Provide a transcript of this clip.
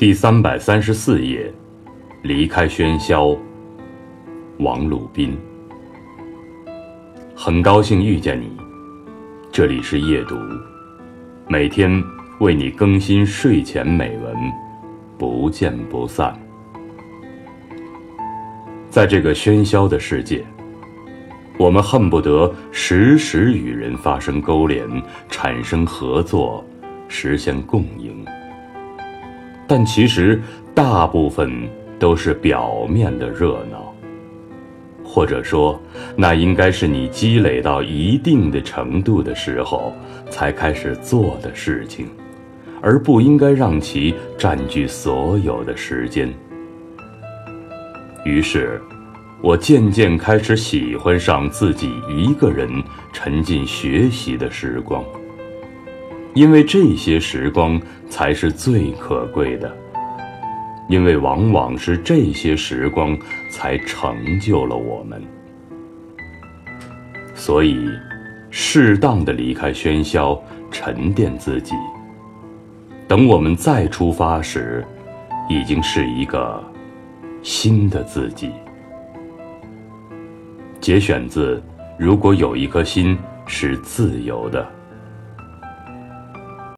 第三百三十四页，离开喧嚣。王鲁宾，很高兴遇见你，这里是夜读，每天为你更新睡前美文，不见不散。在这个喧嚣的世界，我们恨不得时时与人发生勾连，产生合作，实现共赢。但其实，大部分都是表面的热闹，或者说，那应该是你积累到一定的程度的时候才开始做的事情，而不应该让其占据所有的时间。于是，我渐渐开始喜欢上自己一个人沉浸学习的时光。因为这些时光才是最可贵的，因为往往是这些时光才成就了我们。所以，适当的离开喧嚣，沉淀自己。等我们再出发时，已经是一个新的自己。节选自《如果有一颗心是自由的》。